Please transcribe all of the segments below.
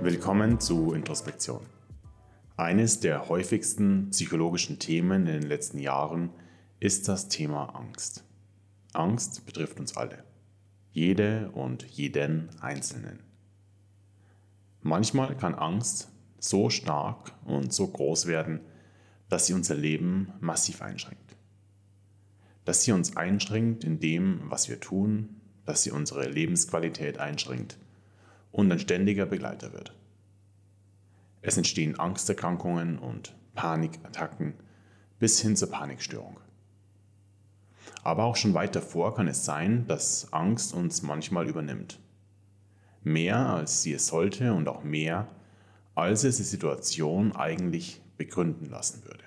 Willkommen zu Introspektion. Eines der häufigsten psychologischen Themen in den letzten Jahren ist das Thema Angst. Angst betrifft uns alle, jede und jeden Einzelnen. Manchmal kann Angst so stark und so groß werden, dass sie unser Leben massiv einschränkt. Dass sie uns einschränkt in dem, was wir tun, dass sie unsere Lebensqualität einschränkt und ein ständiger Begleiter wird. Es entstehen Angsterkrankungen und Panikattacken bis hin zur Panikstörung. Aber auch schon weit davor kann es sein, dass Angst uns manchmal übernimmt. Mehr als sie es sollte und auch mehr, als es die Situation eigentlich begründen lassen würde.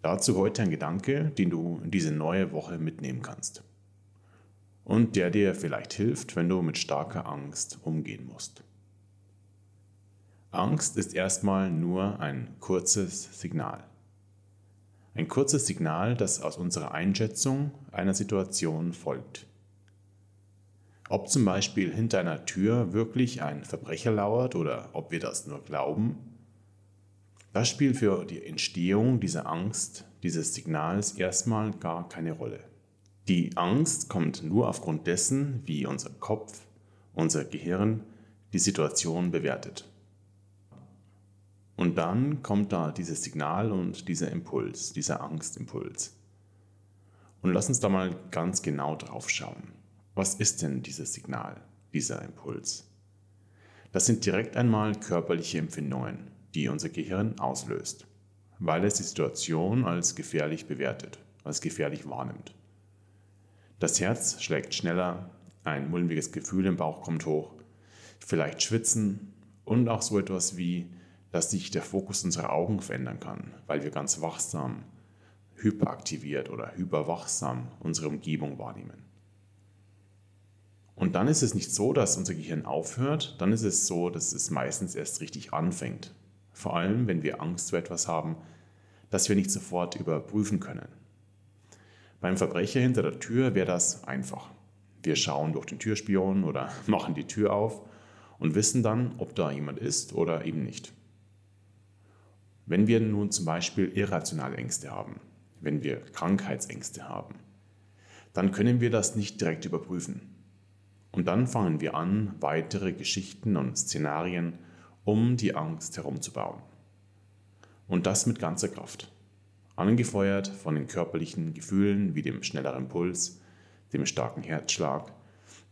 Dazu heute ein Gedanke, den du in diese neue Woche mitnehmen kannst. Und der dir vielleicht hilft, wenn du mit starker Angst umgehen musst. Angst ist erstmal nur ein kurzes Signal. Ein kurzes Signal, das aus unserer Einschätzung einer Situation folgt. Ob zum Beispiel hinter einer Tür wirklich ein Verbrecher lauert oder ob wir das nur glauben, das spielt für die Entstehung dieser Angst, dieses Signals erstmal gar keine Rolle. Die Angst kommt nur aufgrund dessen, wie unser Kopf, unser Gehirn die Situation bewertet. Und dann kommt da dieses Signal und dieser Impuls, dieser Angstimpuls. Und lass uns da mal ganz genau drauf schauen. Was ist denn dieses Signal, dieser Impuls? Das sind direkt einmal körperliche Empfindungen, die unser Gehirn auslöst, weil es die Situation als gefährlich bewertet, als gefährlich wahrnimmt. Das Herz schlägt schneller, ein mulmiges Gefühl im Bauch kommt hoch, vielleicht Schwitzen und auch so etwas wie dass sich der Fokus unserer Augen verändern kann, weil wir ganz wachsam, hyperaktiviert oder hyperwachsam unsere Umgebung wahrnehmen. Und dann ist es nicht so, dass unser Gehirn aufhört, dann ist es so, dass es meistens erst richtig anfängt. Vor allem, wenn wir Angst vor etwas haben, das wir nicht sofort überprüfen können. Beim Verbrecher hinter der Tür wäre das einfach. Wir schauen durch den Türspion oder machen die Tür auf und wissen dann, ob da jemand ist oder eben nicht. Wenn wir nun zum Beispiel irrationale Ängste haben, wenn wir Krankheitsängste haben, dann können wir das nicht direkt überprüfen. Und dann fangen wir an, weitere Geschichten und Szenarien um die Angst herumzubauen. Und das mit ganzer Kraft. Angefeuert von den körperlichen Gefühlen wie dem schnelleren Puls, dem starken Herzschlag,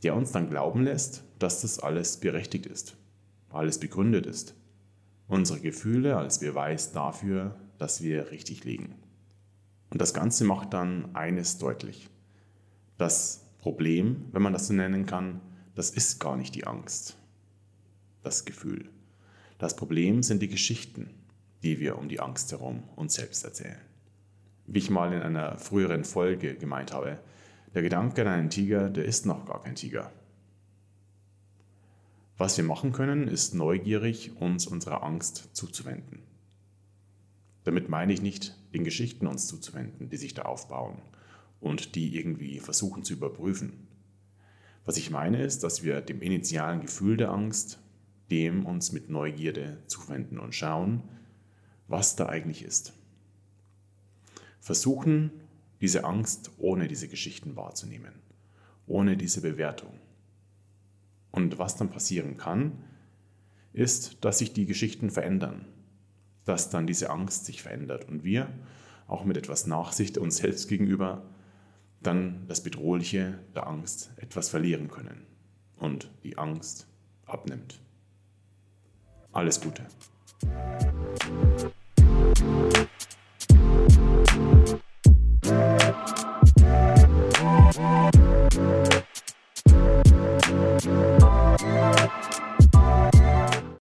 der uns dann glauben lässt, dass das alles berechtigt ist, alles begründet ist unsere Gefühle als Beweis dafür, dass wir richtig liegen. Und das Ganze macht dann eines deutlich. Das Problem, wenn man das so nennen kann, das ist gar nicht die Angst, das Gefühl. Das Problem sind die Geschichten, die wir um die Angst herum uns selbst erzählen. Wie ich mal in einer früheren Folge gemeint habe, der Gedanke an einen Tiger, der ist noch gar kein Tiger. Was wir machen können, ist neugierig uns unserer Angst zuzuwenden. Damit meine ich nicht, den Geschichten uns zuzuwenden, die sich da aufbauen und die irgendwie versuchen zu überprüfen. Was ich meine ist, dass wir dem initialen Gefühl der Angst, dem uns mit Neugierde zuwenden und schauen, was da eigentlich ist. Versuchen, diese Angst ohne diese Geschichten wahrzunehmen, ohne diese Bewertung. Und was dann passieren kann, ist, dass sich die Geschichten verändern, dass dann diese Angst sich verändert und wir, auch mit etwas Nachsicht uns selbst gegenüber, dann das Bedrohliche der Angst etwas verlieren können und die Angst abnimmt. Alles Gute.